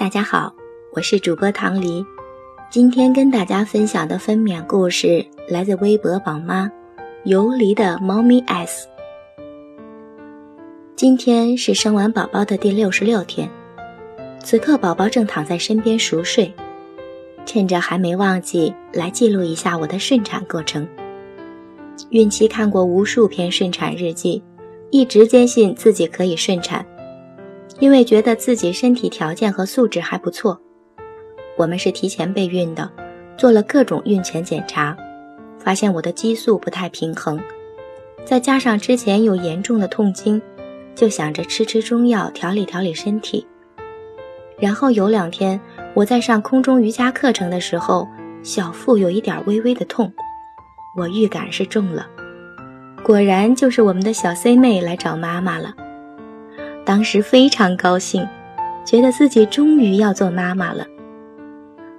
大家好，我是主播唐黎。今天跟大家分享的分娩故事来自微博宝妈游离的猫咪 S。今天是生完宝宝的第六十六天，此刻宝宝正躺在身边熟睡。趁着还没忘记，来记录一下我的顺产过程。孕期看过无数篇顺产日记，一直坚信自己可以顺产。因为觉得自己身体条件和素质还不错，我们是提前备孕的，做了各种孕前检查，发现我的激素不太平衡，再加上之前有严重的痛经，就想着吃吃中药调理调理身体。然后有两天我在上空中瑜伽课程的时候，小腹有一点微微的痛，我预感是中了，果然就是我们的小 C 妹来找妈妈了。当时非常高兴，觉得自己终于要做妈妈了。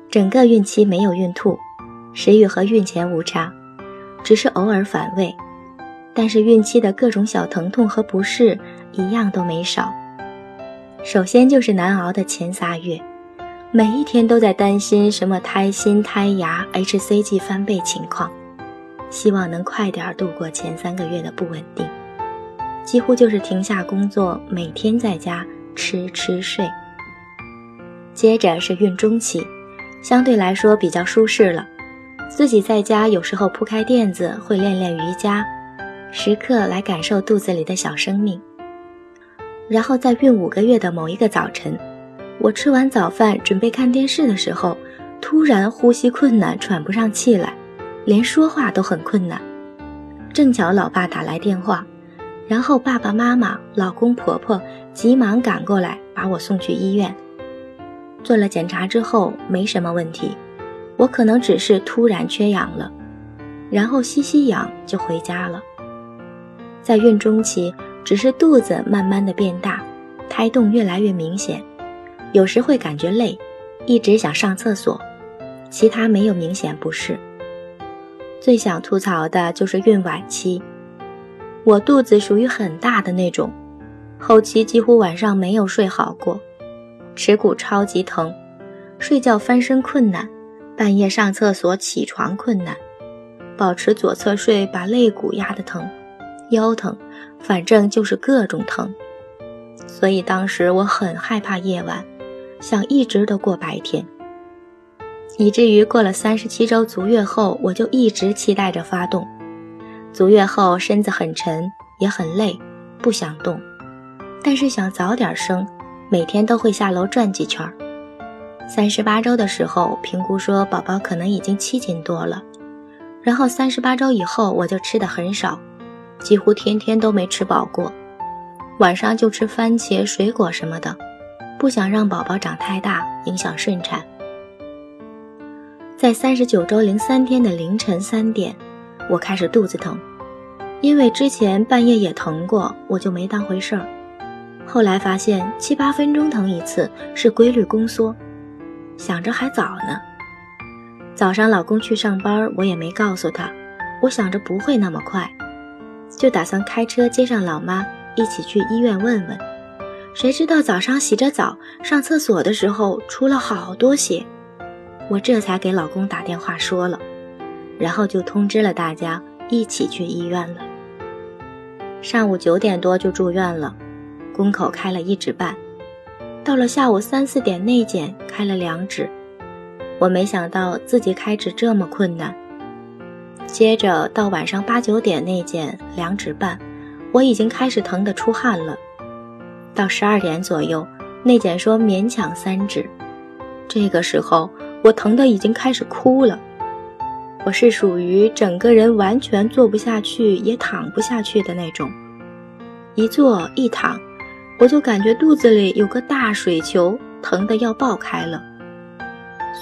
整个孕期没有孕吐，食欲和孕前无差，只是偶尔反胃。但是孕期的各种小疼痛和不适一样都没少。首先就是难熬的前仨月，每一天都在担心什么胎心、胎芽、hCG 翻倍情况，希望能快点度过前三个月的不稳定。几乎就是停下工作，每天在家吃吃睡。接着是孕中期，相对来说比较舒适了，自己在家有时候铺开垫子，会练练瑜伽，时刻来感受肚子里的小生命。然后在孕五个月的某一个早晨，我吃完早饭准备看电视的时候，突然呼吸困难，喘不上气来，连说话都很困难。正巧老爸打来电话。然后爸爸妈妈、老公婆婆急忙赶过来，把我送去医院。做了检查之后，没什么问题，我可能只是突然缺氧了，然后吸吸氧就回家了。在孕中期，只是肚子慢慢的变大，胎动越来越明显，有时会感觉累，一直想上厕所，其他没有明显不适。最想吐槽的就是孕晚期。我肚子属于很大的那种，后期几乎晚上没有睡好过，耻骨超级疼，睡觉翻身困难，半夜上厕所起床困难，保持左侧睡把肋骨压得疼，腰疼，反正就是各种疼。所以当时我很害怕夜晚，想一直都过白天，以至于过了三十七周足月后，我就一直期待着发动。足月后，身子很沉，也很累，不想动，但是想早点生，每天都会下楼转几圈。三十八周的时候，评估说宝宝可能已经七斤多了。然后三十八周以后，我就吃的很少，几乎天天都没吃饱过，晚上就吃番茄、水果什么的，不想让宝宝长太大，影响顺产。在三十九周零三天的凌晨三点。我开始肚子疼，因为之前半夜也疼过，我就没当回事儿。后来发现七八分钟疼一次是规律宫缩，想着还早呢。早上老公去上班，我也没告诉他，我想着不会那么快，就打算开车接上老妈一起去医院问问。谁知道早上洗着澡上厕所的时候出了好多血，我这才给老公打电话说了。然后就通知了大家一起去医院了。上午九点多就住院了，宫口开了一指半。到了下午三四点内检开了两指，我没想到自己开指这么困难。接着到晚上八九点内检两指半，我已经开始疼得出汗了。到十二点左右内检说勉强三指，这个时候我疼得已经开始哭了。我是属于整个人完全坐不下去，也躺不下去的那种。一坐一躺，我就感觉肚子里有个大水球，疼得要爆开了。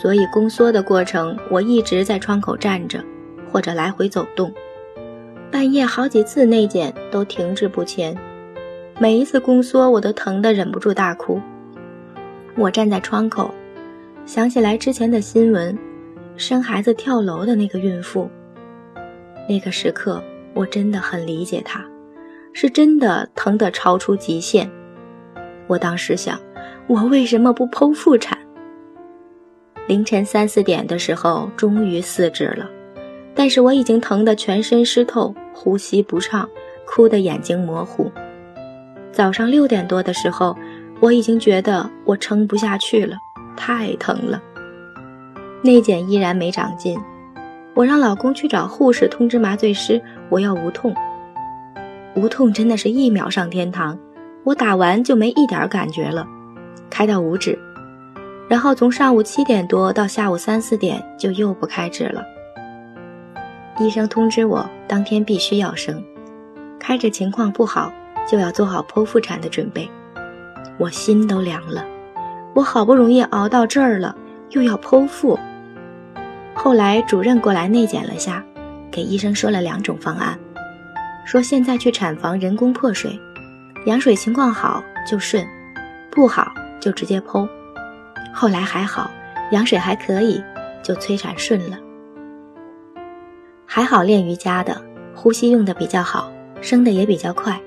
所以宫缩的过程，我一直在窗口站着，或者来回走动。半夜好几次内检都停滞不前，每一次宫缩我都疼得忍不住大哭。我站在窗口，想起来之前的新闻。生孩子跳楼的那个孕妇，那个时刻我真的很理解她，是真的疼得超出极限。我当时想，我为什么不剖腹产？凌晨三四点的时候，终于四指了，但是我已经疼得全身湿透，呼吸不畅，哭得眼睛模糊。早上六点多的时候，我已经觉得我撑不下去了，太疼了。内检依然没长进，我让老公去找护士通知麻醉师，我要无痛。无痛真的是一秒上天堂，我打完就没一点感觉了，开到五指。然后从上午七点多到下午三四点就又不开指了。医生通知我当天必须要生，开指情况不好就要做好剖腹产的准备。我心都凉了，我好不容易熬到这儿了，又要剖腹。后来主任过来内检了下，给医生说了两种方案，说现在去产房人工破水，羊水情况好就顺，不好就直接剖。后来还好，羊水还可以，就催产顺了。还好练瑜伽的，呼吸用的比较好，生的也比较快。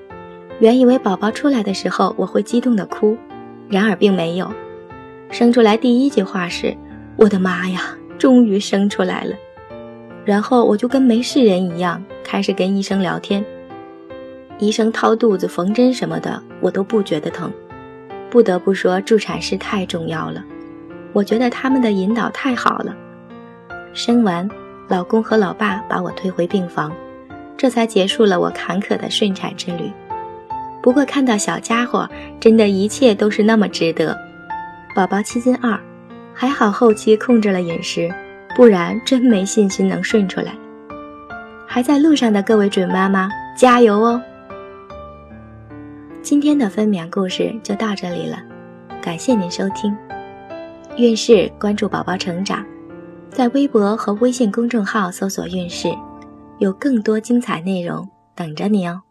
原以为宝宝出来的时候我会激动的哭，然而并没有。生出来第一句话是：“我的妈呀，终于生出来了！”然后我就跟没事人一样，开始跟医生聊天。医生掏肚子、缝针什么的，我都不觉得疼。不得不说，助产师太重要了。我觉得他们的引导太好了。生完，老公和老爸把我推回病房，这才结束了我坎坷的顺产之旅。不过看到小家伙，真的一切都是那么值得。宝宝七斤二，还好后期控制了饮食，不然真没信心能顺出来。还在路上的各位准妈妈，加油哦！今天的分娩故事就到这里了，感谢您收听。孕氏关注宝宝成长，在微博和微信公众号搜索“孕氏”，有更多精彩内容等着你哦。